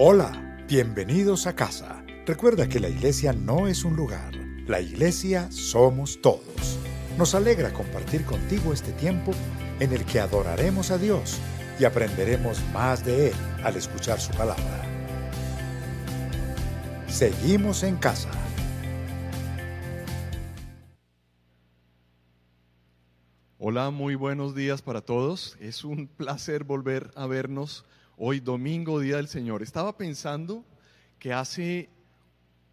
Hola, bienvenidos a casa. Recuerda que la iglesia no es un lugar, la iglesia somos todos. Nos alegra compartir contigo este tiempo en el que adoraremos a Dios y aprenderemos más de Él al escuchar su palabra. Seguimos en casa. Hola, muy buenos días para todos. Es un placer volver a vernos hoy domingo, Día del Señor. Estaba pensando que hace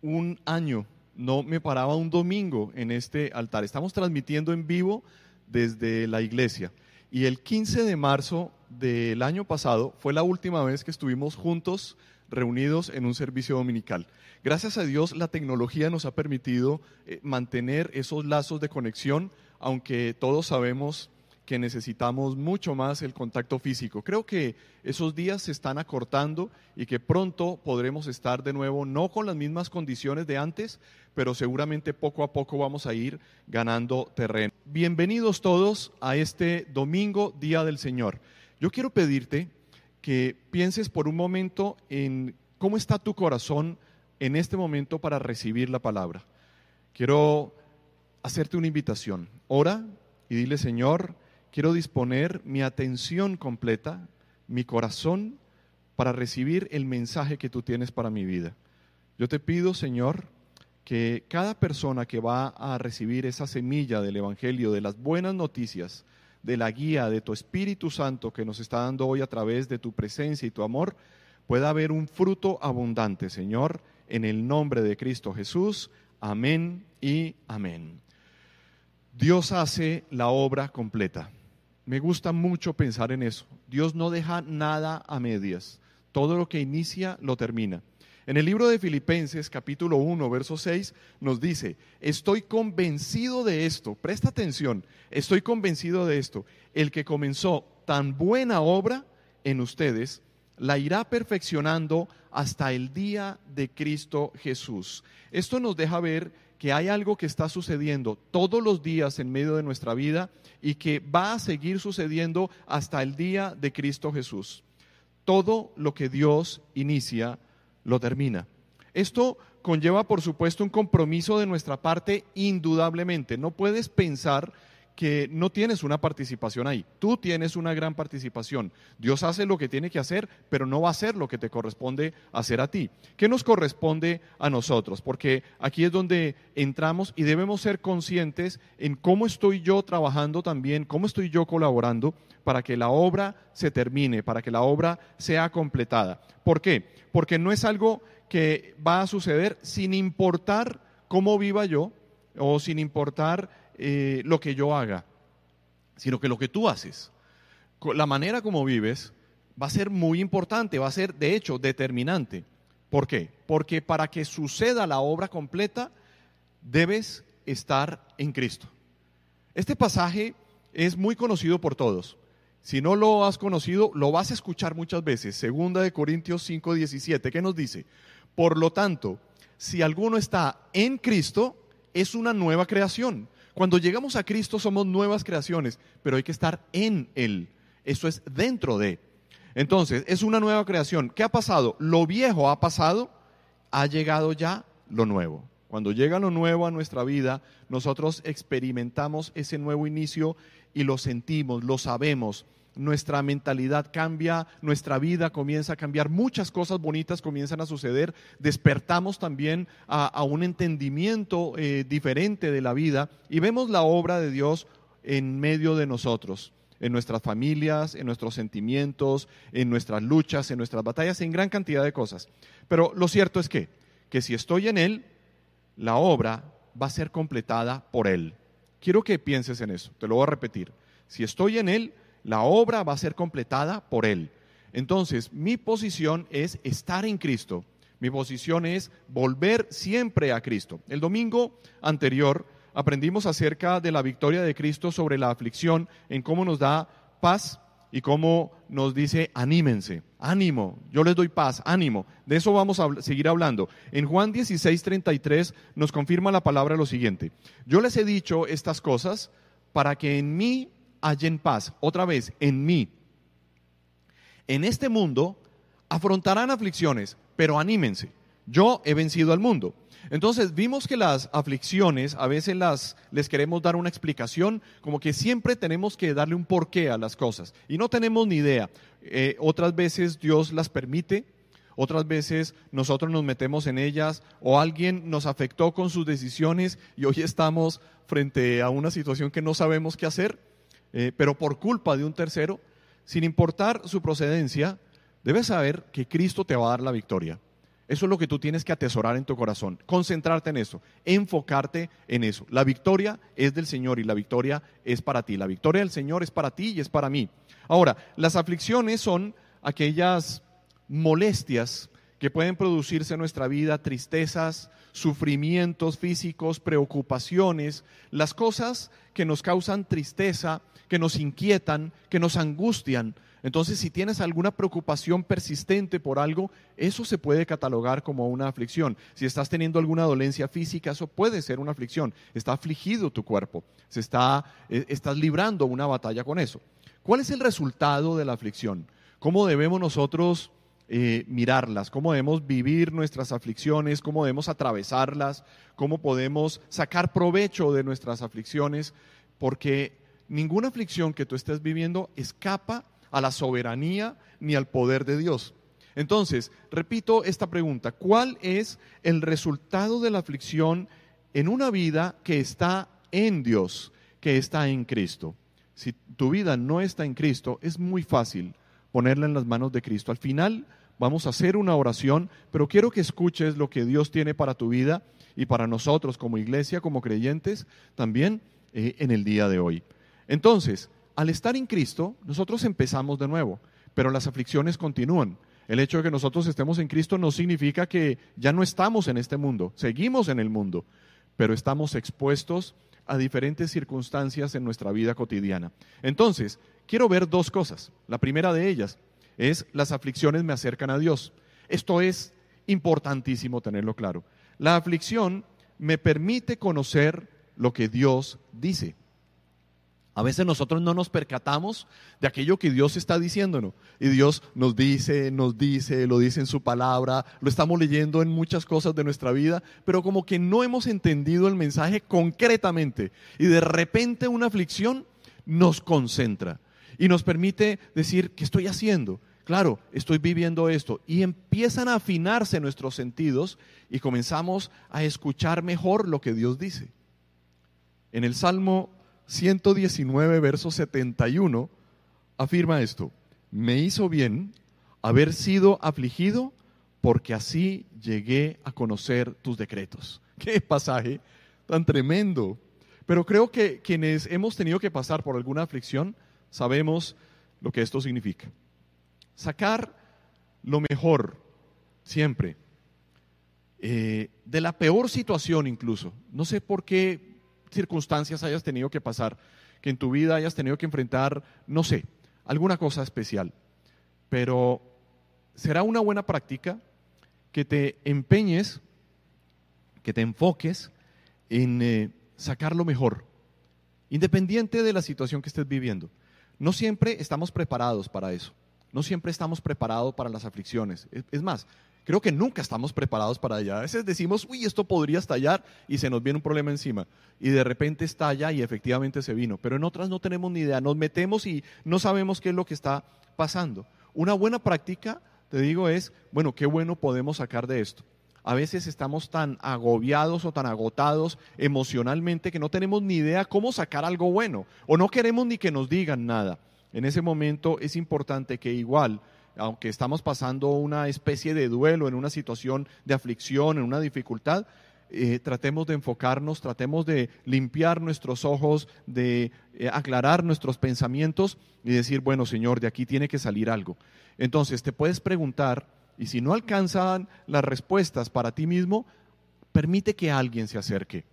un año no me paraba un domingo en este altar. Estamos transmitiendo en vivo desde la iglesia. Y el 15 de marzo del año pasado fue la última vez que estuvimos juntos reunidos en un servicio dominical. Gracias a Dios la tecnología nos ha permitido eh, mantener esos lazos de conexión aunque todos sabemos que necesitamos mucho más el contacto físico. Creo que esos días se están acortando y que pronto podremos estar de nuevo, no con las mismas condiciones de antes, pero seguramente poco a poco vamos a ir ganando terreno. Bienvenidos todos a este domingo, Día del Señor. Yo quiero pedirte que pienses por un momento en cómo está tu corazón en este momento para recibir la palabra. Quiero hacerte una invitación. Ora y dile, Señor, quiero disponer mi atención completa, mi corazón, para recibir el mensaje que tú tienes para mi vida. Yo te pido, Señor, que cada persona que va a recibir esa semilla del Evangelio, de las buenas noticias, de la guía de tu Espíritu Santo que nos está dando hoy a través de tu presencia y tu amor, pueda haber un fruto abundante, Señor, en el nombre de Cristo Jesús. Amén y amén. Dios hace la obra completa. Me gusta mucho pensar en eso. Dios no deja nada a medias. Todo lo que inicia lo termina. En el libro de Filipenses capítulo 1, verso 6 nos dice, estoy convencido de esto, presta atención, estoy convencido de esto, el que comenzó tan buena obra en ustedes, la irá perfeccionando hasta el día de Cristo Jesús. Esto nos deja ver que hay algo que está sucediendo todos los días en medio de nuestra vida y que va a seguir sucediendo hasta el día de Cristo Jesús. Todo lo que Dios inicia, lo termina. Esto conlleva, por supuesto, un compromiso de nuestra parte indudablemente. No puedes pensar que no tienes una participación ahí. Tú tienes una gran participación. Dios hace lo que tiene que hacer, pero no va a hacer lo que te corresponde hacer a ti. ¿Qué nos corresponde a nosotros? Porque aquí es donde entramos y debemos ser conscientes en cómo estoy yo trabajando también, cómo estoy yo colaborando para que la obra se termine, para que la obra sea completada. ¿Por qué? Porque no es algo que va a suceder sin importar cómo viva yo o sin importar eh, lo que yo haga, sino que lo que tú haces, la manera como vives, va a ser muy importante, va a ser de hecho determinante. ¿Por qué? Porque para que suceda la obra completa, debes estar en Cristo. Este pasaje es muy conocido por todos. Si no lo has conocido, lo vas a escuchar muchas veces. Segunda de Corintios 5, 17, ¿qué nos dice? Por lo tanto, si alguno está en Cristo, es una nueva creación. Cuando llegamos a Cristo somos nuevas creaciones, pero hay que estar en Él. Eso es dentro de. Entonces, es una nueva creación. ¿Qué ha pasado? Lo viejo ha pasado, ha llegado ya lo nuevo. Cuando llega lo nuevo a nuestra vida, nosotros experimentamos ese nuevo inicio y lo sentimos, lo sabemos nuestra mentalidad cambia, nuestra vida comienza a cambiar, muchas cosas bonitas comienzan a suceder, despertamos también a, un entendimiento eh, diferente de la vida y vemos la obra de Dios en medio de nosotros, en nuestras familias, en nuestros sentimientos, en nuestras luchas, en nuestras batallas, en gran cantidad de cosas. Pero lo cierto es que, que si estoy en Él, la obra va a ser completada por Él. Quiero que pienses en eso, te lo voy a repetir. Si estoy en Él, la obra va a ser completada por Él. Entonces, mi posición es estar en Cristo. Mi posición es volver siempre a Cristo. El domingo anterior aprendimos acerca de la victoria de Cristo sobre la aflicción, en cómo nos da paz y cómo nos dice, anímense, ánimo, yo les doy paz, ánimo. De eso vamos a seguir hablando. En Juan 16, 33 nos confirma la palabra lo siguiente. Yo les he dicho estas cosas para que en mí hallen paz. Otra vez, en mí. En este mundo afrontarán aflicciones, pero anímense. Yo he vencido al mundo. Entonces vimos que las aflicciones a veces las les queremos dar una explicación, como que siempre tenemos que darle un porqué a las cosas y no tenemos ni idea. Eh, otras veces Dios las permite, otras veces nosotros nos metemos en ellas o alguien nos afectó con sus decisiones y hoy estamos frente a una situación que no sabemos qué hacer, eh, pero por culpa de un tercero, sin importar su procedencia, debes saber que Cristo te va a dar la victoria. Eso es lo que tú tienes que atesorar en tu corazón, concentrarte en eso, enfocarte en eso. La victoria es del Señor y la victoria es para ti. La victoria del Señor es para ti y es para mí. Ahora, las aflicciones son aquellas molestias que pueden producirse en nuestra vida, tristezas, sufrimientos físicos, preocupaciones, las cosas que nos causan tristeza, que nos inquietan, que nos angustian, entonces, si tienes alguna preocupación persistente por algo, eso se puede catalogar como una aflicción. Si estás teniendo alguna dolencia física, eso puede ser una aflicción. Está afligido tu cuerpo, se está, eh, estás librando una batalla con eso. ¿Cuál es el resultado de la aflicción? ¿Cómo debemos nosotros eh, mirarlas? ¿Cómo debemos vivir nuestras aflicciones? ¿Cómo debemos atravesarlas? ¿Cómo podemos sacar provecho de nuestras aflicciones? Porque ninguna aflicción que tú estés viviendo escapa a la soberanía ni al poder de Dios. Entonces, repito esta pregunta, ¿cuál es el resultado de la aflicción en una vida que está en Dios, que está en Cristo? Si tu vida no está en Cristo, es muy fácil ponerla en las manos de Cristo. Al final vamos a hacer una oración, pero quiero que escuches lo que Dios tiene para tu vida y para nosotros como iglesia, como creyentes, también eh, en el día de hoy. Entonces, al estar en Cristo, nosotros empezamos de nuevo, pero las aflicciones continúan. El hecho de que nosotros estemos en Cristo no significa que ya no estamos en este mundo, seguimos en el mundo, pero estamos expuestos a diferentes circunstancias en nuestra vida cotidiana. Entonces, quiero ver dos cosas. La primera de ellas es las aflicciones me acercan a Dios. Esto es importantísimo tenerlo claro. La aflicción me permite conocer lo que Dios dice. A veces nosotros no nos percatamos de aquello que Dios está diciéndonos. Y Dios nos dice, nos dice, lo dice en su palabra, lo estamos leyendo en muchas cosas de nuestra vida, pero como que no hemos entendido el mensaje concretamente. Y de repente una aflicción nos concentra y nos permite decir, ¿qué estoy haciendo? Claro, estoy viviendo esto. Y empiezan a afinarse nuestros sentidos y comenzamos a escuchar mejor lo que Dios dice. En el Salmo 119, verso 71, afirma esto, me hizo bien haber sido afligido porque así llegué a conocer tus decretos. Qué pasaje tan tremendo. Pero creo que quienes hemos tenido que pasar por alguna aflicción sabemos lo que esto significa. Sacar lo mejor siempre, eh, de la peor situación incluso. No sé por qué circunstancias hayas tenido que pasar, que en tu vida hayas tenido que enfrentar, no sé, alguna cosa especial. Pero será una buena práctica que te empeñes, que te enfoques en eh, sacar lo mejor, independiente de la situación que estés viviendo. No siempre estamos preparados para eso. No siempre estamos preparados para las aflicciones. Es más, creo que nunca estamos preparados para allá. A veces decimos, uy, esto podría estallar y se nos viene un problema encima. Y de repente estalla y efectivamente se vino. Pero en otras no tenemos ni idea. Nos metemos y no sabemos qué es lo que está pasando. Una buena práctica, te digo, es, bueno, qué bueno podemos sacar de esto. A veces estamos tan agobiados o tan agotados emocionalmente que no tenemos ni idea cómo sacar algo bueno o no queremos ni que nos digan nada. En ese momento es importante que igual aunque estamos pasando una especie de duelo, en una situación de aflicción, en una dificultad, eh, tratemos de enfocarnos, tratemos de limpiar nuestros ojos, de eh, aclarar nuestros pensamientos y decir, bueno, Señor, de aquí tiene que salir algo. Entonces, te puedes preguntar, y si no alcanzan las respuestas para ti mismo, permite que alguien se acerque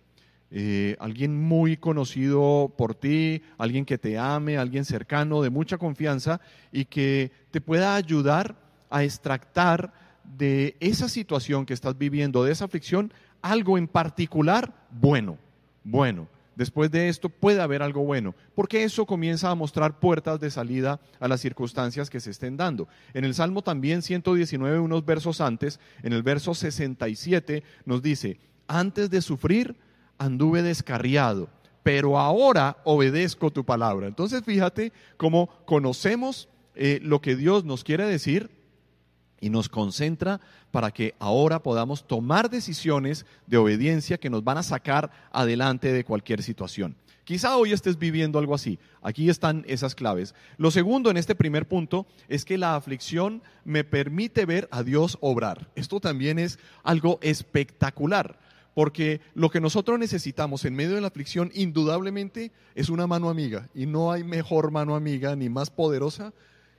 eh, alguien muy conocido por ti, alguien que te ame, alguien cercano, de mucha confianza y que te pueda ayudar a extractar de esa situación que estás viviendo, de esa aflicción, algo en particular bueno, bueno. después de esto puede haber algo bueno, porque eso comienza a mostrar puertas de salida a las circunstancias que se estén dando. En el Salmo también 119, unos versos antes, en el verso 67 nos dice, antes de sufrir anduve descarriado, pero ahora obedezco tu palabra. Entonces fíjate cómo conocemos eh, lo que Dios nos quiere decir y nos concentra para que ahora podamos tomar decisiones de obediencia que nos van a sacar adelante de cualquier situación. Quizá hoy estés viviendo algo así. Aquí están esas claves. Lo segundo en este primer punto es que la aflicción me permite ver a Dios obrar. Esto también es algo espectacular, porque lo que nosotros necesitamos en medio de la aflicción indudablemente es una mano amiga. Y no hay mejor mano amiga ni más poderosa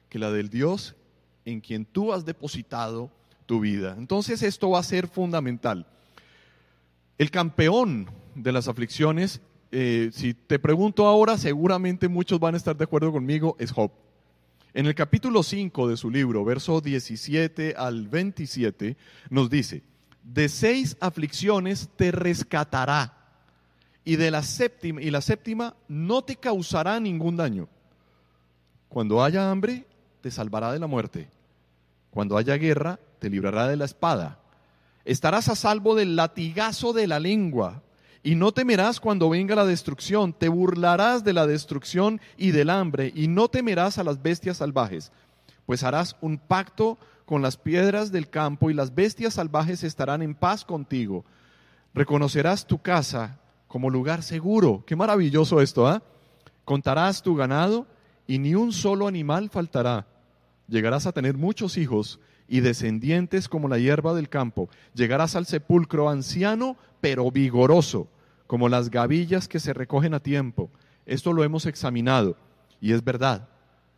que la del Dios en quien tú has depositado tu vida. Entonces esto va a ser fundamental. El campeón de las aflicciones, eh, si te pregunto ahora, seguramente muchos van a estar de acuerdo conmigo, es Job. En el capítulo 5 de su libro, verso 17 al 27, nos dice, de seis aflicciones te rescatará y de la séptima y la séptima no te causará ningún daño. Cuando haya hambre, te salvará de la muerte. Cuando haya guerra, te librará de la espada. Estarás a salvo del latigazo de la lengua. Y no temerás cuando venga la destrucción, te burlarás de la destrucción y del hambre, y no temerás a las bestias salvajes, pues harás un pacto con las piedras del campo, y las bestias salvajes estarán en paz contigo. Reconocerás tu casa como lugar seguro. Qué maravilloso esto, ¿ah? Contarás tu ganado, y ni un solo animal faltará llegarás a tener muchos hijos y descendientes como la hierba del campo. Llegarás al sepulcro anciano, pero vigoroso, como las gavillas que se recogen a tiempo. Esto lo hemos examinado y es verdad.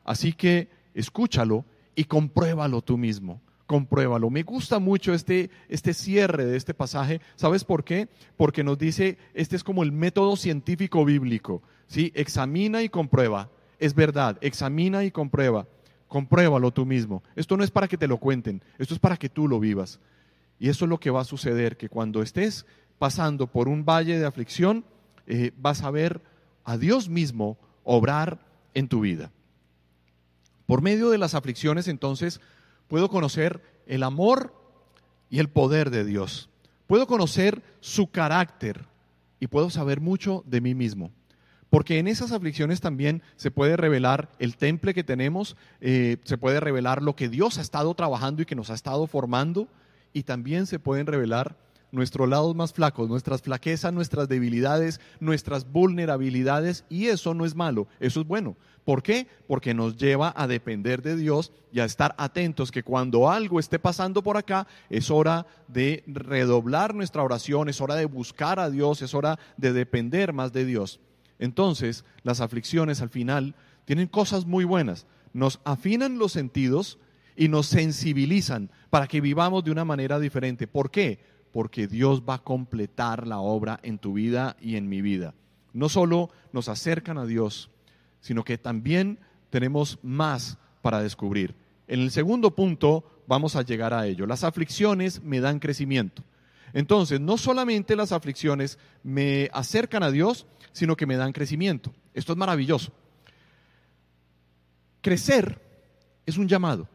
Así que escúchalo y compruébalo tú mismo. Compruébalo. Me gusta mucho este, este cierre de este pasaje. ¿Sabes por qué? Porque nos dice, este es como el método científico bíblico. ¿sí? Examina y comprueba. Es verdad, examina y comprueba. Compruébalo tú mismo. Esto no es para que te lo cuenten, esto es para que tú lo vivas. Y eso es lo que va a suceder, que cuando estés pasando por un valle de aflicción, eh, vas a ver a Dios mismo obrar en tu vida. Por medio de las aflicciones, entonces, puedo conocer el amor y el poder de Dios. Puedo conocer su carácter y puedo saber mucho de mí mismo. Porque en esas aflicciones también se puede revelar el temple que tenemos, eh, se puede revelar lo que Dios ha estado trabajando y que nos ha estado formando, y también se pueden revelar nuestros lados más flacos, nuestras flaquezas, nuestras debilidades, nuestras vulnerabilidades, y eso no es malo, eso es bueno. ¿Por qué? Porque nos lleva a depender de Dios y a estar atentos que cuando algo esté pasando por acá, es hora de redoblar nuestra oración, es hora de buscar a Dios, es hora de depender más de Dios. Entonces, las aflicciones al final tienen cosas muy buenas. Nos afinan los sentidos y nos sensibilizan para que vivamos de una manera diferente. ¿Por qué? Porque Dios va a completar la obra en tu vida y en mi vida. No solo nos acercan a Dios, sino que también tenemos más para descubrir. En el segundo punto vamos a llegar a ello. Las aflicciones me dan crecimiento. Entonces, no solamente las aflicciones me acercan a Dios, sino que me dan crecimiento. Esto es maravilloso. Crecer es un llamado.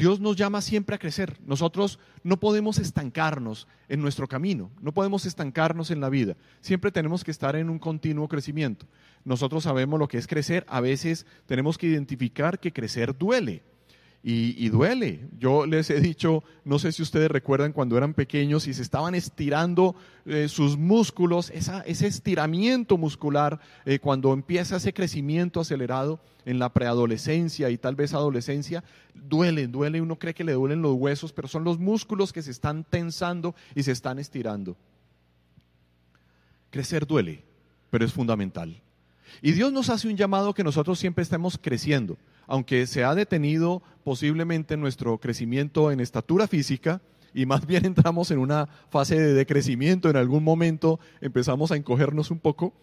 Dios nos llama siempre a crecer. Nosotros no podemos estancarnos en nuestro camino, no podemos estancarnos en la vida. Siempre tenemos que estar en un continuo crecimiento. Nosotros sabemos lo que es crecer. A veces tenemos que identificar que crecer duele y, duele. Yo les he dicho, no sé si ustedes recuerdan cuando eran pequeños y se estaban estirando eh, sus músculos, ese estiramiento muscular, eh, cuando empieza ese crecimiento acelerado en la preadolescencia y tal vez adolescencia, duele, duele, uno cree que le duelen los huesos, pero son los músculos que se están tensando y se están estirando. Crecer duele, pero es fundamental. Y Dios nos hace un llamado que nosotros siempre estemos creciendo aunque se ha detenido posiblemente nuestro crecimiento en estatura física, y más bien entramos en una fase de decrecimiento, en algún momento empezamos a encogernos un poco,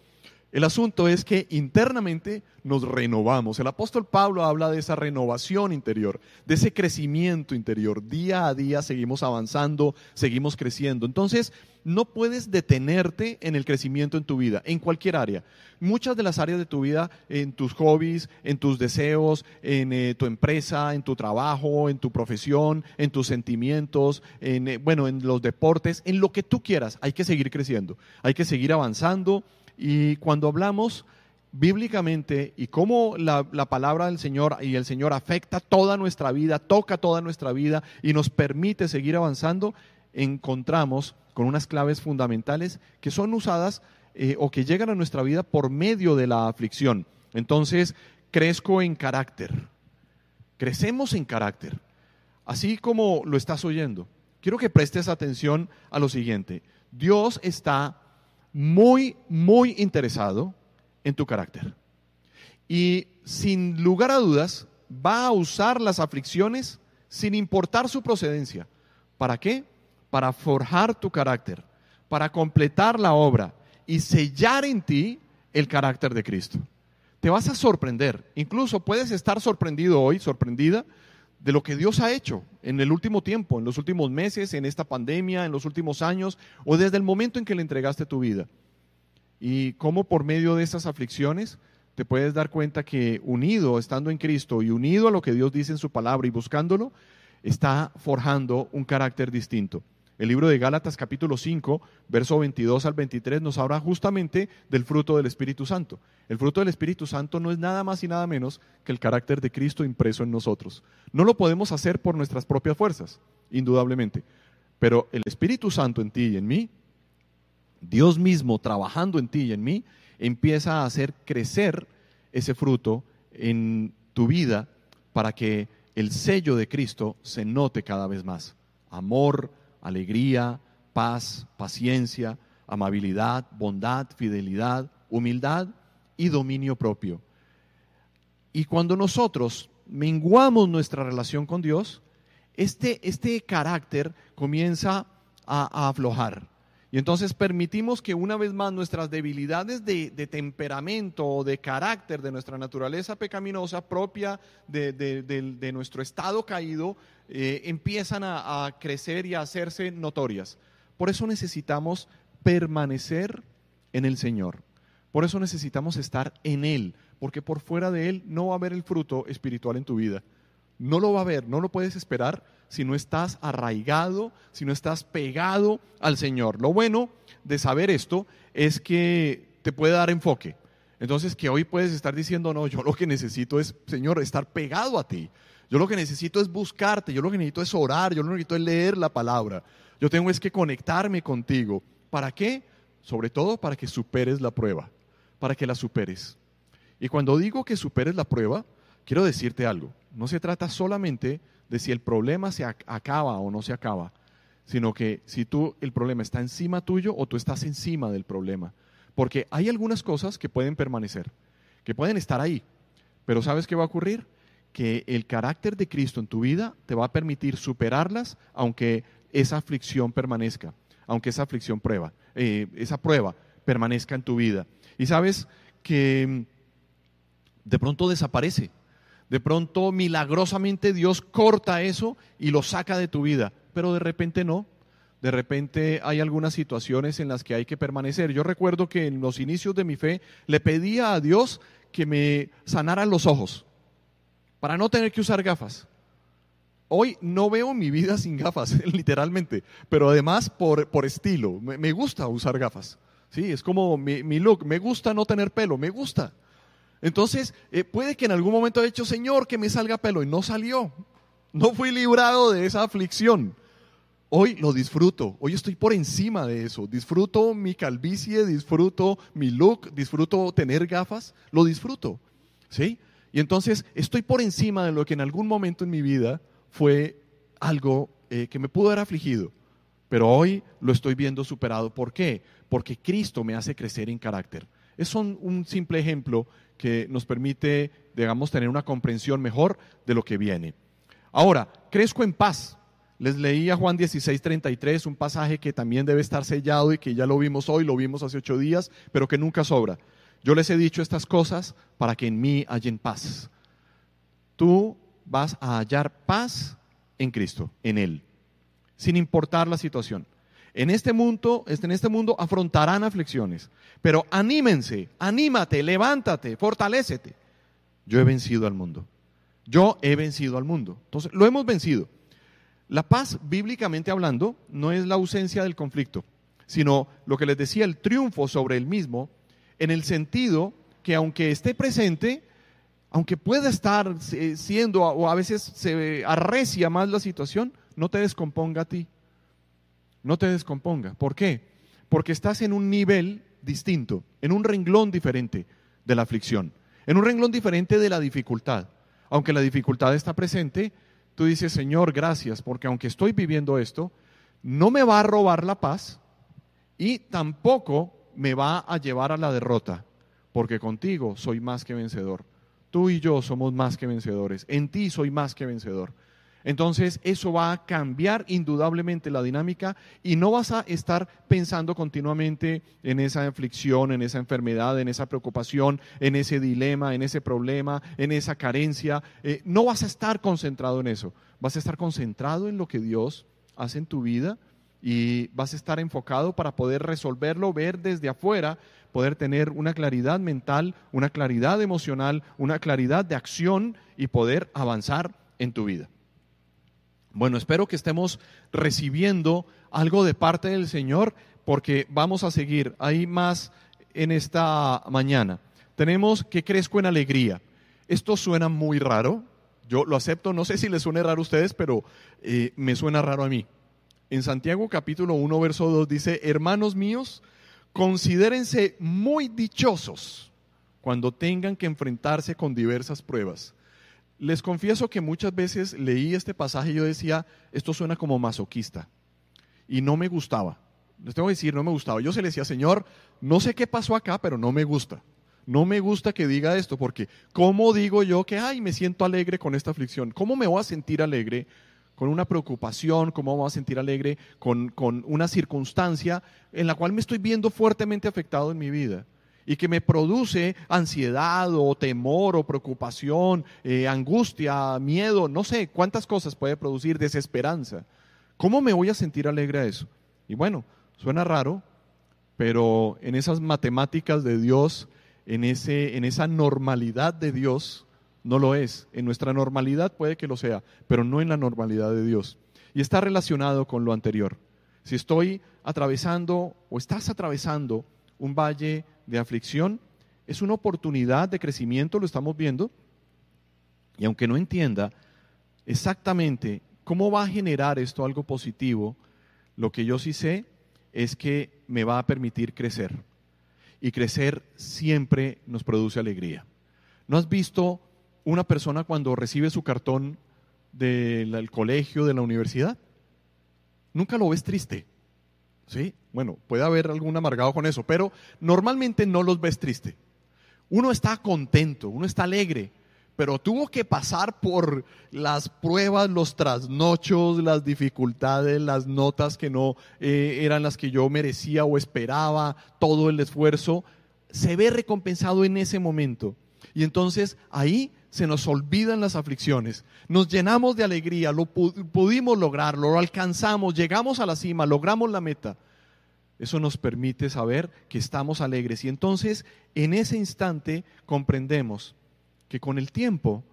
El asunto es que internamente nos renovamos. El apóstol Pablo habla de esa renovación interior, de ese crecimiento interior. Día a día seguimos avanzando, seguimos creciendo. Entonces, no puedes detenerte en el crecimiento en tu vida, en cualquier área. Muchas de las áreas de tu vida, en tus hobbies, en tus deseos, en eh, tu empresa, en tu trabajo, en tu profesión, en tus sentimientos, en, eh, bueno, en los deportes, en lo que tú quieras, hay que seguir creciendo, hay que seguir avanzando y cuando hablamos bíblicamente y cómo la, palabra del Señor y el Señor afecta toda nuestra vida, toca toda nuestra vida y nos permite seguir avanzando, encontramos con unas claves fundamentales que son usadas eh, o que llegan a nuestra vida por medio de la aflicción. Entonces, crezco en carácter. Crecemos en carácter. Así como lo estás oyendo. Quiero que prestes atención a lo siguiente. Dios está muy, muy interesado en tu carácter. Y sin lugar a dudas, va a usar las aflicciones sin importar su procedencia. ¿Para qué? Para forjar tu carácter, para completar la obra y sellar en ti el carácter de Cristo. Te vas a sorprender, incluso puedes estar sorprendido hoy, sorprendida, de lo que Dios ha hecho en el último tiempo, en los últimos meses, en esta pandemia, en los últimos años, o desde el momento en que le entregaste tu vida. Y cómo por medio de esas aflicciones te puedes dar cuenta que unido, estando en Cristo y unido a lo que Dios dice en su palabra y buscándolo, está forjando un carácter distinto. El libro de Gálatas capítulo 5, verso 22 al 23 nos habla justamente del fruto del Espíritu Santo. El fruto del Espíritu Santo no es nada más y nada menos que el carácter de Cristo impreso en nosotros. No lo podemos hacer por nuestras propias fuerzas, indudablemente, pero el Espíritu Santo en ti y en mí, Dios mismo trabajando en ti y en mí, empieza a hacer crecer ese fruto en tu vida para que el sello de Cristo se note cada vez más. Amor, alegría, paz, paciencia, amabilidad, bondad, fidelidad, humildad y dominio propio. Y cuando nosotros menguamos nuestra relación con Dios, este, este carácter comienza a, a aflojar y entonces permitimos que una vez más nuestras debilidades de, temperamento o de carácter, de nuestra naturaleza pecaminosa propia de, nuestro estado caído, eh, empiezan a, a crecer y a hacerse notorias. Por eso necesitamos permanecer en el Señor. Por eso necesitamos estar en Él, porque por fuera de Él no va a haber el fruto espiritual en tu vida. No lo va a haber, no lo puedes esperar si no estás arraigado, si no estás pegado al Señor. Lo bueno de saber esto es que te puede dar enfoque. Entonces, que hoy puedes estar diciendo, no, yo lo que necesito es, Señor, estar pegado a ti. Yo lo que necesito es buscarte, yo lo que necesito es orar, yo lo que necesito es leer la palabra. Yo tengo es que conectarme contigo. ¿Para qué? Sobre todo para que superes la prueba, para que la superes. Y cuando digo que superes la prueba, quiero decirte algo. No se trata solamente de si el problema se acaba o no se acaba, sino que si tú el problema está encima tuyo o tú estás encima del problema. Porque hay algunas cosas que pueden permanecer, que pueden estar ahí, pero ¿sabes qué va a ocurrir? Que el carácter de Cristo en tu vida te va a permitir superarlas aunque esa aflicción permanezca, aunque esa aflicción prueba, eh, esa prueba permanezca en tu vida. Y sabes que mm, de pronto desaparece, de pronto, milagrosamente, Dios corta eso y lo saca de tu vida, pero de repente no. De repente hay algunas situaciones en las que hay que permanecer. Yo recuerdo que en los inicios de mi fe le pedía a Dios que me sanara los ojos para no tener que usar gafas. Hoy no veo mi vida sin gafas, literalmente, pero además por, por estilo. Me, gusta usar gafas. Sí, es como mi, mi look. Me gusta no tener pelo, me gusta. Entonces, eh, puede que en algún momento haya dicho, Señor, que me salga pelo, y no salió. No fui librado de esa aflicción. Hoy lo disfruto, hoy estoy por encima de eso. Disfruto mi calvicie, disfruto mi look, disfruto tener gafas, lo disfruto. ¿Sí? Y entonces estoy por encima de lo que en algún momento en mi vida fue algo eh, que me pudo haber afligido. Pero hoy lo estoy viendo superado. ¿Por qué? Porque Cristo me hace crecer en carácter. Es un simple ejemplo que nos permite, digamos, tener una comprensión mejor de lo que viene. Ahora, crezco en paz. Les leí a Juan 16, 33, un pasaje que también debe estar sellado y que ya lo vimos hoy, lo vimos hace ocho días, pero que nunca sobra. Yo les he dicho estas cosas para que en mí hallen paz. Tú vas a hallar paz en Cristo, en Él, sin importar la situación. En este mundo, en este mundo afrontarán aflicciones, pero anímense, anímate, levántate, fortalécete. Yo he vencido al mundo. Yo he vencido al mundo. Entonces, lo hemos vencido. La paz, bíblicamente hablando, no es la ausencia del conflicto, sino lo que les decía, el triunfo sobre el mismo, en el sentido que aunque esté presente, aunque pueda estar eh, siendo o a veces se arrecia más la situación, no te descomponga a ti. No te descomponga. ¿Por qué? Porque estás en un nivel distinto, en un renglón diferente de la aflicción, en un renglón diferente de la dificultad. Aunque la dificultad está presente, tú dices, Señor, gracias, porque aunque estoy viviendo esto, no me va a robar la paz y tampoco me va a llevar a la derrota, porque contigo soy más que vencedor. Tú y yo somos más que vencedores. En ti soy más que vencedor. Entonces eso va a cambiar indudablemente la dinámica y no vas a estar pensando continuamente en esa aflicción, en esa enfermedad, en esa preocupación, en ese dilema, en ese problema, en esa carencia. Eh, no vas a estar concentrado en eso. Vas a estar concentrado en lo que Dios hace en tu vida y vas a estar enfocado para poder resolverlo, ver desde afuera, poder tener una claridad mental, una claridad emocional, una claridad de acción y poder avanzar en tu vida. Bueno, espero que estemos recibiendo algo de parte del Señor porque vamos a seguir ahí más en esta mañana. Tenemos que crezco en alegría. Esto suena muy raro, yo lo acepto, no sé si les suene raro a ustedes, pero eh, me suena raro a mí. En Santiago capítulo 1, verso 2 dice, hermanos míos, considérense muy dichosos cuando tengan que enfrentarse con diversas pruebas. Les confieso que muchas veces leí este pasaje y yo decía, esto suena como masoquista. Y no me gustaba. Les tengo que decir, no me gustaba. Yo se le decía, Señor, no sé qué pasó acá, pero no me gusta. No me gusta que diga esto, porque ¿cómo digo yo que, ay, me siento alegre con esta aflicción? ¿Cómo me voy a sentir alegre con una preocupación, cómo me voy a sentir alegre con, una circunstancia en la cual me estoy viendo fuertemente afectado en mi vida y que me produce ansiedad o temor o preocupación, eh, angustia, miedo, no sé cuántas cosas puede producir, desesperanza. ¿Cómo me voy a sentir alegre a eso? Y bueno, suena raro, pero en esas matemáticas de Dios, en, ese, en esa normalidad de Dios, no lo es. En nuestra normalidad puede que lo sea, pero no en la normalidad de Dios. Y está relacionado con lo anterior. Si estoy atravesando o estás atravesando un valle de aflicción, es una oportunidad de crecimiento, lo estamos viendo. Y aunque no entienda exactamente cómo va a generar esto algo positivo, lo que yo sí sé es que me va a permitir crecer. Y crecer siempre nos produce alegría. ¿No has visto una persona cuando recibe su cartón del colegio, de la universidad, nunca lo ves triste. ¿Sí? Bueno, puede haber algún amargado con eso, pero normalmente no los ves triste. Uno está contento, uno está alegre, pero tuvo que pasar por las pruebas, los trasnochos, las dificultades, las notas que no eh, eran las que yo merecía o esperaba, todo el esfuerzo, se ve recompensado en ese momento. Y entonces ahí se nos olvidan las aflicciones, nos llenamos de alegría, lo pudimos lograrlo, lo alcanzamos, llegamos a la cima, logramos la meta. Eso nos permite saber que estamos alegres. Y entonces en ese instante comprendemos que con el tiempo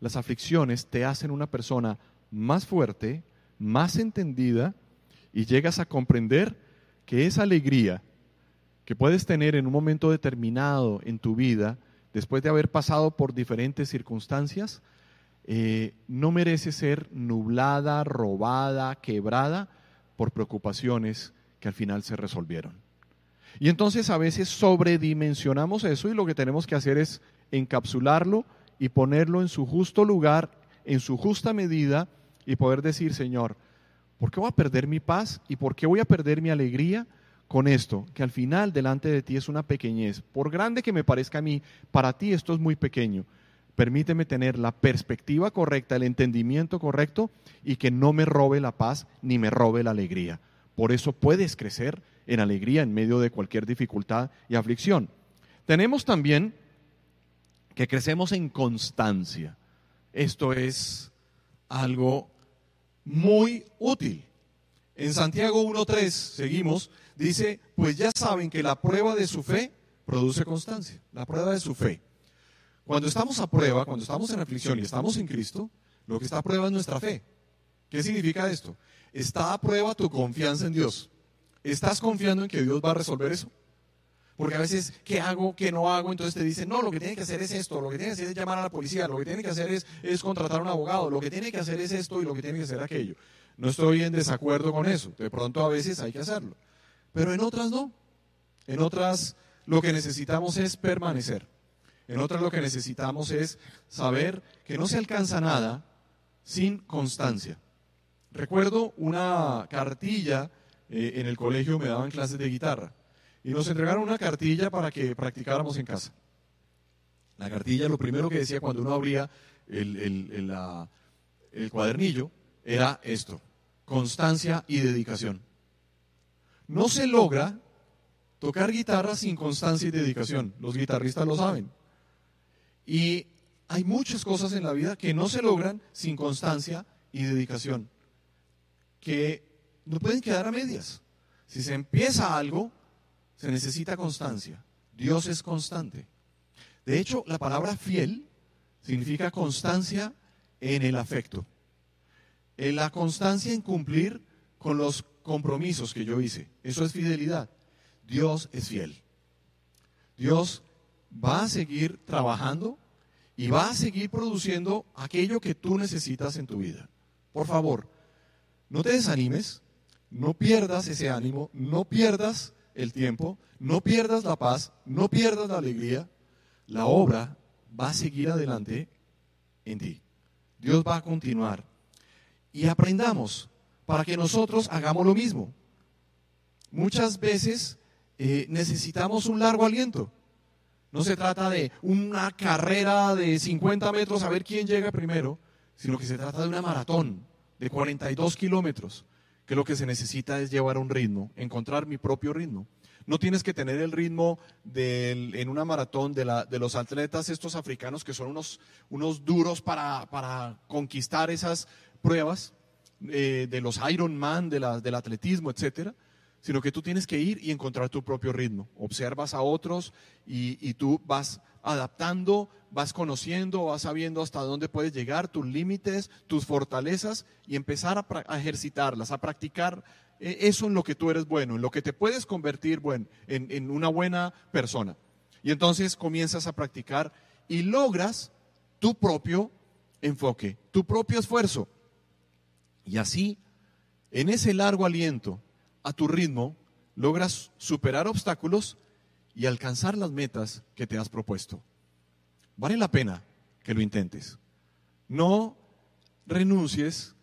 las aflicciones te hacen una persona más fuerte, más entendida y llegas a comprender que esa alegría que puedes tener en un momento determinado en tu vida después de haber pasado por diferentes circunstancias, eh, no merece ser nublada, robada, quebrada por preocupaciones que al final se resolvieron. Y entonces a veces sobredimensionamos eso y lo que tenemos que hacer es encapsularlo y ponerlo en su justo lugar, en su justa medida y poder decir, Señor, ¿por qué voy a perder mi paz y por qué voy a perder mi alegría? con esto, que al final delante de ti es una pequeñez. Por grande que me parezca a mí, para ti esto es muy pequeño. Permíteme tener la perspectiva correcta, el entendimiento correcto y que no me robe la paz ni me robe la alegría. Por eso puedes crecer en alegría en medio de cualquier dificultad y aflicción. Tenemos también que crecemos en constancia. Esto es algo muy útil. En Santiago 1.3, seguimos, dice, pues ya saben que la prueba de su fe produce constancia, la prueba de su fe. Cuando estamos a prueba, cuando estamos en aflicción y estamos en Cristo, lo que está a prueba es nuestra fe. ¿Qué significa esto? Está a prueba tu confianza en Dios. ¿Estás confiando en que Dios va a resolver eso? Porque a veces, ¿qué hago? ¿Qué no hago? Entonces te dicen, no, lo que tiene que hacer es esto, lo que tiene que hacer es llamar a la policía, lo que tiene que hacer es, es contratar a un abogado, lo que tiene que hacer es esto y lo que tiene que hacer aquello. No estoy en desacuerdo con eso. De pronto a veces hay que hacerlo. Pero en otras no. En otras lo que necesitamos es permanecer. En otras lo que necesitamos es saber que no se alcanza nada sin constancia. Recuerdo una cartilla eh, en el colegio, me daban clases de guitarra y nos entregaron una cartilla para que practicáramos en casa. La cartilla, lo primero que decía cuando uno abría el, el cuadernillo era esto, constancia y dedicación. No se logra tocar guitarra sin constancia y dedicación. Los guitarristas lo saben. Y hay muchas cosas en la vida que no se logran sin constancia y dedicación, que no pueden quedar a medias. Si se empieza algo, se necesita constancia. Dios es constante. De hecho, la palabra fiel significa constancia en el afecto. En la constancia en cumplir con los compromisos que yo hice. Eso es fidelidad. Dios es fiel. Dios va a seguir trabajando y va a seguir produciendo aquello que tú necesitas en tu vida. Por favor, no te desanimes, no pierdas ese ánimo, no pierdas el tiempo, no pierdas la paz, no pierdas la alegría. La obra va a seguir adelante en ti. Dios va a continuar. Y aprendamos para que nosotros hagamos lo mismo. Muchas veces eh, necesitamos un largo aliento. No se trata de una carrera de 50 metros a ver quién llega primero, sino que se trata de una maratón de 42 kilómetros, que lo que se necesita es llevar un ritmo, encontrar mi propio ritmo. No tienes que tener el ritmo en una maratón de, la, de, los atletas estos africanos que son unos, unos duros para, para, conquistar esas pruebas eh, de los Ironman, de del atletismo, etcétera sino que tú tienes que ir y encontrar tu propio ritmo. Observas a otros y, tú vas adaptando, vas conociendo, vas sabiendo hasta dónde puedes llegar, tus límites, tus fortalezas y empezar a, ejercitarlas, a practicar eh, eso en lo que tú eres bueno, en lo que te puedes convertir bueno, en, en una buena persona. Y entonces comienzas a practicar y logras tu propio enfoque, tu propio esfuerzo. Y así, en ese largo aliento, a tu ritmo, logras superar obstáculos y alcanzar las metas que te has propuesto. Vale la pena que lo intentes. No renuncies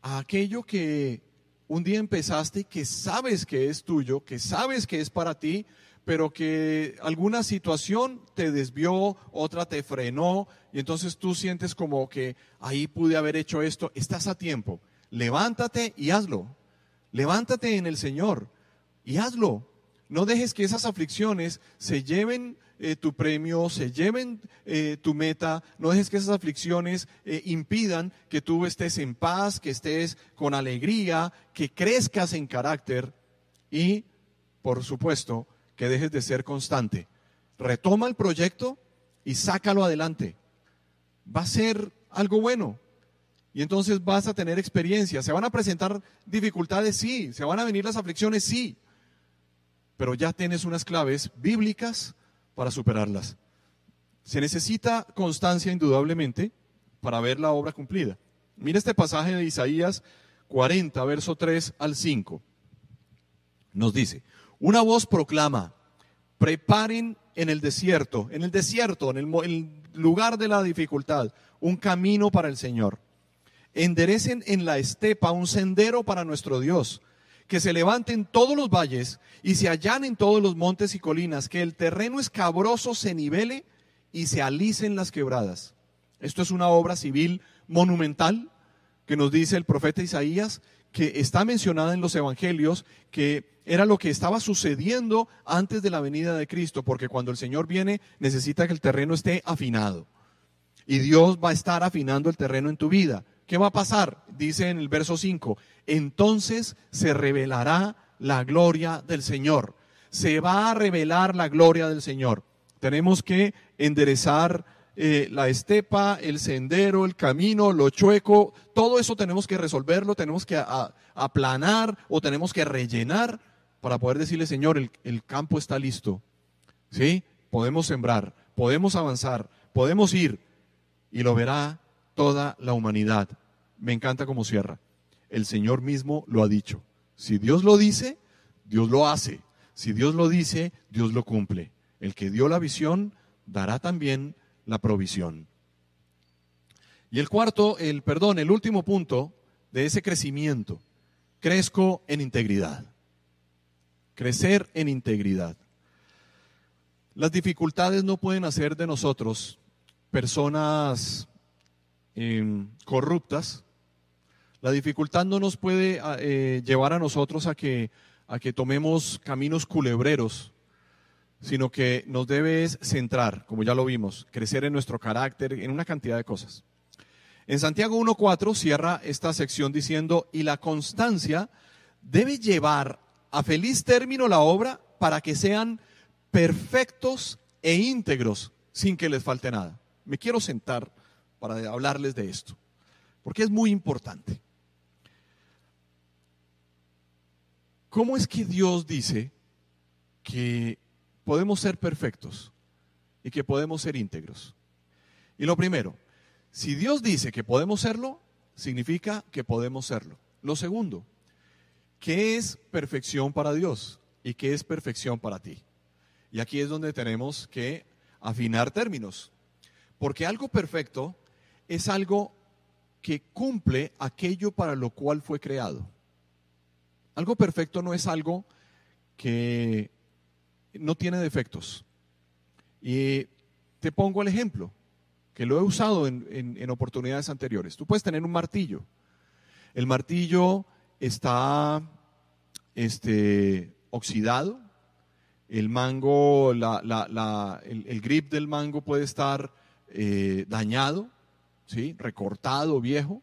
a aquello que un día empezaste, que sabes que es tuyo, que sabes que es para ti, pero que alguna situación te desvió, otra te frenó, y entonces tú sientes como que ahí pude haber hecho esto. Estás a tiempo. Levántate y hazlo. Levántate en el Señor y hazlo. No dejes que esas aflicciones se lleven eh, tu premio, se lleven eh, tu meta. No dejes que esas aflicciones eh, impidan que tú estés en paz, que estés con alegría, que crezcas en carácter y, por supuesto, que dejes de ser constante. Retoma el proyecto y sácalo adelante. Va a ser algo bueno. Y entonces vas a tener experiencia. ¿Se van a presentar dificultades? Sí. ¿Se van a venir las aflicciones? Sí. Pero ya tienes unas claves bíblicas para superarlas. Se necesita constancia indudablemente para ver la obra cumplida. Mira este pasaje de Isaías 40, verso 3 al 5. Nos dice, una voz proclama, preparen en el desierto, en el desierto, en el lugar de la dificultad, un camino para el Señor enderecen en la estepa un sendero para nuestro Dios, que se levanten todos los valles y se allanen todos los montes y colinas, que el terreno escabroso se nivele y se alicen las quebradas. Esto es una obra civil monumental que nos dice el profeta Isaías, que está mencionada en los evangelios, que era lo que estaba sucediendo antes de la venida de Cristo, porque cuando el Señor viene necesita que el terreno esté afinado. Y Dios va a estar afinando el terreno en tu vida. ¿Qué va a pasar? Dice en el verso 5, entonces se revelará la gloria del Señor. Se va a revelar la gloria del Señor. Tenemos que enderezar eh, la estepa, el sendero, el camino, lo chueco, todo eso tenemos que resolverlo, tenemos que aplanar o tenemos que rellenar para poder decirle, Señor, el, el campo está listo. ¿Sí? Podemos sembrar, podemos avanzar, podemos ir y lo verá toda la humanidad. Me encanta cómo cierra. El Señor mismo lo ha dicho. Si Dios lo dice, Dios lo hace. Si Dios lo dice, Dios lo cumple. El que dio la visión dará también la provisión. Y el cuarto, el perdón, el último punto de ese crecimiento, crezco en integridad. Crecer en integridad. Las dificultades no pueden hacer de nosotros personas em, corruptas. La dificultad no nos puede eh, llevar a nosotros a que, a que tomemos caminos culebreros sino que nos debe centrar, como ya lo vimos, crecer en nuestro carácter, en una cantidad de cosas. En Santiago 1.4 cierra esta sección diciendo, y la constancia debe llevar a feliz término la obra para que sean perfectos e íntegros sin que les falte nada. Me quiero sentar para hablarles de esto, porque es muy importante. ¿Cómo es que Dios dice que podemos ser perfectos y que podemos ser íntegros. Y lo primero, si Dios dice que podemos serlo, significa que podemos serlo. Lo segundo, ¿qué es perfección para Dios y qué es perfección para ti? Y aquí es donde tenemos que afinar términos, porque algo perfecto es algo que cumple aquello para lo cual fue creado. Algo perfecto no es algo que no tiene defectos. Y te pongo el ejemplo, que lo he usado en, oportunidades anteriores. Tú puedes tener un martillo. El martillo está este, oxidado, el mango, el, grip del mango puede estar eh, dañado, ¿sí? recortado, viejo.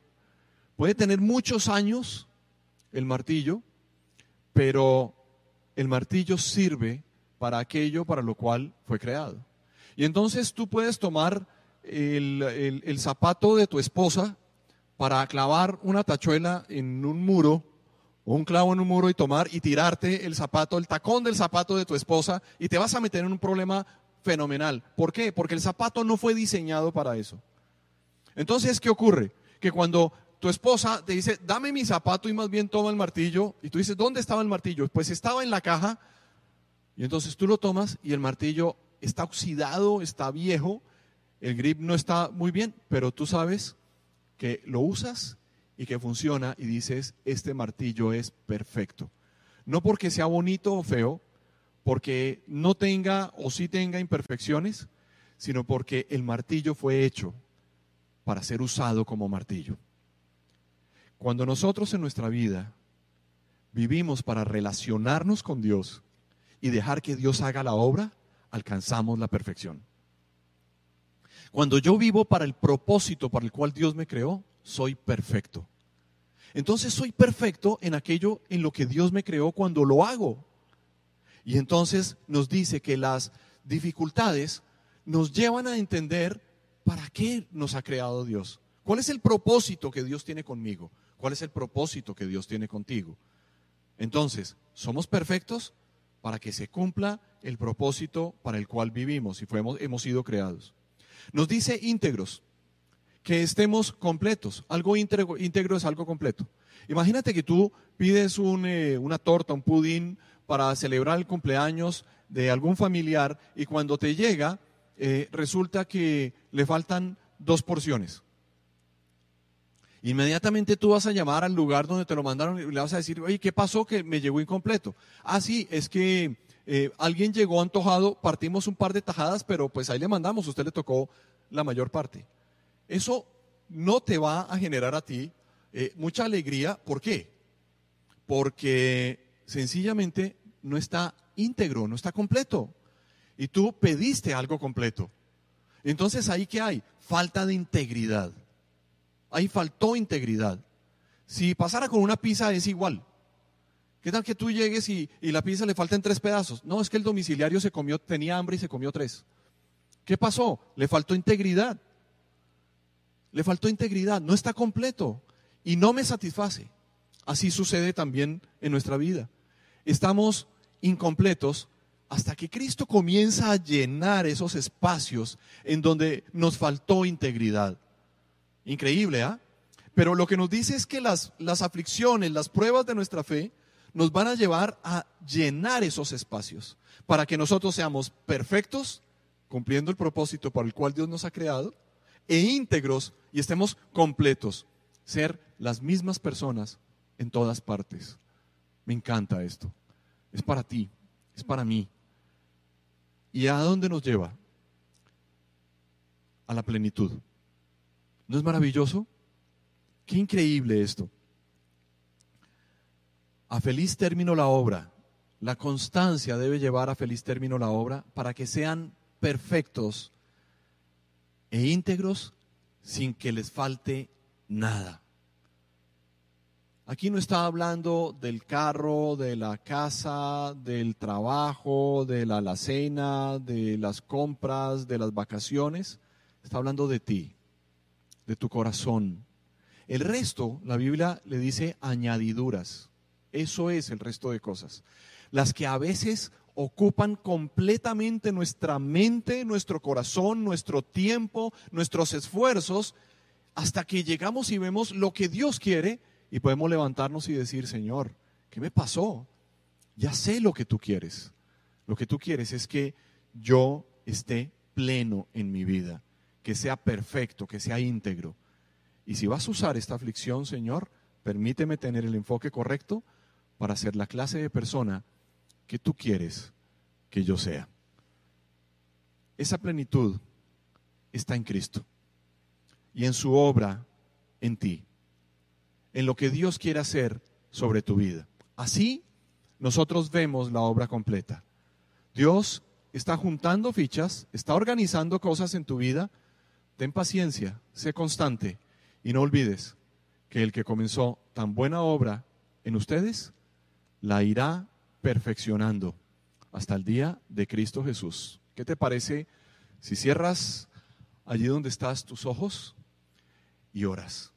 Puede tener muchos años el martillo, pero el martillo sirve para aquello para lo cual fue creado. Y entonces tú puedes tomar el, zapato de tu esposa para clavar una tachuela en un muro o un clavo en un muro y tomar y tirarte el zapato, el tacón del zapato de tu esposa y te vas a meter en un problema fenomenal. ¿Por qué? Porque el zapato no fue diseñado para eso. Entonces, ¿qué ocurre? Que cuando tu esposa te dice, dame mi zapato y más bien toma el martillo, y tú dices, ¿dónde estaba el martillo? Pues estaba en la caja y entonces tú lo tomas y el martillo está oxidado, está viejo, el grip no está muy bien, pero tú sabes que lo usas y que funciona y dices, este martillo es perfecto. No porque sea bonito o feo, porque no tenga o sí tenga imperfecciones, sino porque el martillo fue hecho para ser usado como martillo. Cuando nosotros en nuestra vida vivimos para relacionarnos con Dios, y dejar que Dios haga la obra, alcanzamos la perfección. Cuando yo vivo para el propósito para el cual Dios me creó, soy perfecto. Entonces soy perfecto en aquello en lo que Dios me creó cuando lo hago. Y entonces nos dice que las dificultades nos llevan a entender para qué nos ha creado Dios. ¿Cuál es el propósito que Dios tiene conmigo? ¿Cuál es el propósito que Dios tiene contigo? Entonces, ¿somos perfectos? para que se cumpla el propósito para el cual vivimos y fuimos, hemos sido creados. Nos dice íntegros, que estemos completos. Algo íntegro, íntegro es algo completo. Imagínate que tú pides eh, una torta, un pudín para celebrar el cumpleaños de algún familiar y cuando te llega eh, resulta que le faltan dos porciones. Inmediatamente tú vas a llamar al lugar donde te lo mandaron y le vas a decir, oye, ¿qué pasó que me llegó incompleto? Ah, sí, es que eh, alguien llegó antojado, partimos un par de tajadas, pero pues ahí le mandamos, usted le tocó la mayor parte. Eso no te va a generar a ti eh, mucha alegría. ¿Por qué? Porque sencillamente no está íntegro, no está completo. Y tú pediste algo completo. Entonces ahí qué hay? Falta de integridad. Ahí faltó integridad. Si pasara con una pizza es igual. ¿Qué tal que tú llegues y, la pizza le falten tres pedazos? No, es que el domiciliario se comió, tenía hambre y se comió tres. ¿Qué pasó? Le faltó integridad. Le faltó integridad, no está completo y no me satisface. Así sucede también en nuestra vida. Estamos incompletos hasta que Cristo comienza a llenar esos espacios en donde nos faltó integridad. Increíble, ¿ah? Pero lo que nos dice es que las, las aflicciones, las pruebas de nuestra fe, nos van a llevar a llenar esos espacios para que nosotros seamos perfectos, cumpliendo el propósito para el cual Dios nos ha creado, e íntegros y estemos completos. Ser las mismas personas en todas partes. Me encanta esto. Es para ti, es para mí. ¿Y a dónde nos lleva? A la plenitud. ¿No es maravilloso? Qué increíble esto a feliz término la obra. La constancia debe llevar a feliz término la obra para que sean perfectos e íntegros sin que les falte nada. Aquí no está hablando del carro, de la casa, del trabajo, de la alacena, de las compras, de las vacaciones. Está hablando de ti, de tu corazón. El resto, la Biblia le dice añadiduras. Eso es el resto de cosas. Las que a veces ocupan completamente nuestra mente, nuestro corazón, nuestro tiempo, nuestros esfuerzos, hasta que llegamos y vemos lo que Dios quiere y podemos levantarnos y decir, Señor, ¿qué me pasó? Ya sé lo que tú quieres. Lo que tú quieres es que yo esté pleno en mi vida, que sea perfecto, que sea íntegro. Y si vas a usar esta aflicción, Señor, permíteme tener el enfoque correcto para ser la clase de persona que tú quieres que yo sea. Esa plenitud está en Cristo y en su obra en ti, en lo que Dios quiere hacer sobre tu vida. Así nosotros vemos la obra completa. Dios está juntando fichas, está organizando cosas en tu vida. Ten paciencia, sé constante y no olvides que el que comenzó tan buena obra en ustedes la irá perfeccionando hasta el día de Cristo Jesús. ¿Qué te parece si cierras allí donde estás tus ojos y oras?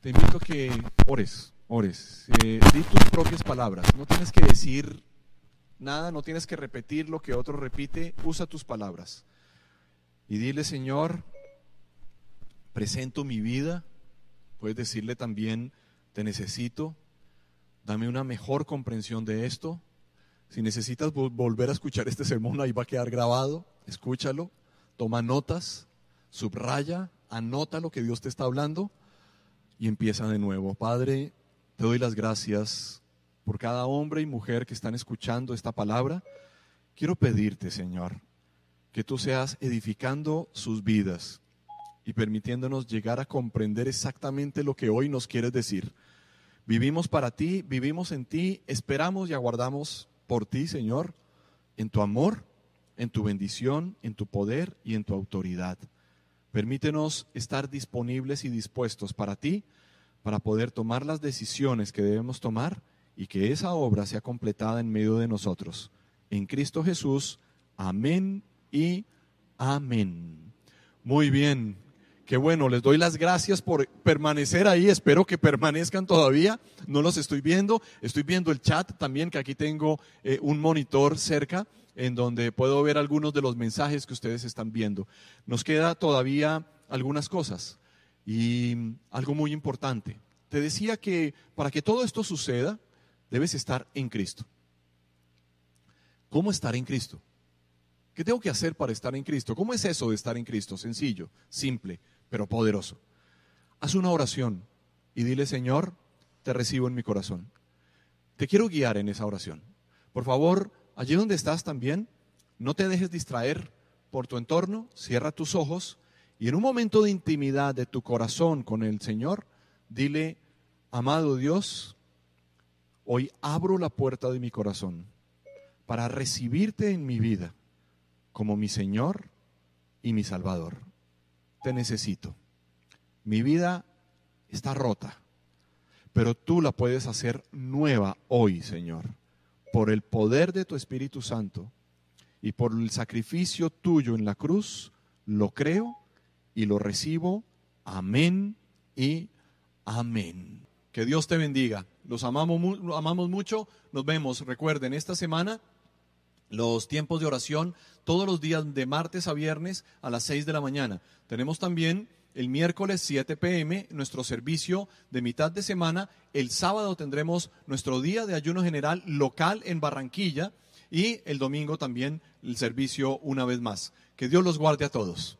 Te invito que ores, ores, eh, di tus propias palabras. No tienes que decir nada, no tienes que repetir lo que otro repite, usa tus palabras. Y dile, Señor, presento mi vida. Puedes decirle también, te necesito, Dame una mejor comprensión de esto. Si necesitas volver a escuchar este sermón, ahí va a quedar grabado. Escúchalo, toma notas, subraya, anota lo que Dios te está hablando y empieza de nuevo. Padre, te doy las gracias por cada hombre y mujer que están escuchando esta palabra. Quiero pedirte, Señor, que tú seas edificando sus vidas y permitiéndonos llegar a comprender exactamente lo que hoy nos quieres decir. Vivimos para ti, vivimos en ti, esperamos y aguardamos por ti, Señor, en tu amor, en tu bendición, en tu poder y en tu autoridad. Permítenos estar disponibles y dispuestos para ti, para poder tomar las decisiones que debemos tomar y que esa obra sea completada en medio de nosotros. En Cristo Jesús, amén y amén. Muy bien, Qué bueno, les doy las gracias por permanecer ahí. Espero que permanezcan todavía. No los estoy viendo. Estoy viendo el chat también, que aquí tengo eh, un monitor cerca en donde puedo ver algunos de los mensajes que ustedes están viendo. Nos queda todavía algunas cosas y algo muy importante. Te decía que para que todo esto suceda, debes estar en Cristo. ¿Cómo estar en Cristo? ¿Qué tengo que hacer para estar en Cristo? ¿Cómo es eso de estar en Cristo? Sencillo, simple pero poderoso. Haz una oración y dile, Señor, te recibo en mi corazón. Te quiero guiar en esa oración. Por favor, allí donde estás también, no te dejes distraer por tu entorno, cierra tus ojos y en un momento de intimidad de tu corazón con el Señor, Dile, amado Dios, hoy abro la puerta de mi corazón para recibirte en mi vida como mi Señor y mi Salvador. Te necesito. Mi vida está rota, pero tú la puedes hacer nueva hoy, Señor, por el poder de tu Espíritu Santo y por el sacrificio tuyo en la cruz. Lo creo y lo recibo. Amén y amén. Que Dios te bendiga. Los amamos, amamos mucho. Nos vemos, recuerden, esta semana los tiempos de oración todos los días de martes a viernes a las 6 de la mañana. Tenemos también el miércoles 7 pm nuestro servicio de mitad de semana. El sábado tendremos nuestro día de ayuno general local en Barranquilla y el domingo también el servicio una vez más. Que Dios los guarde a todos.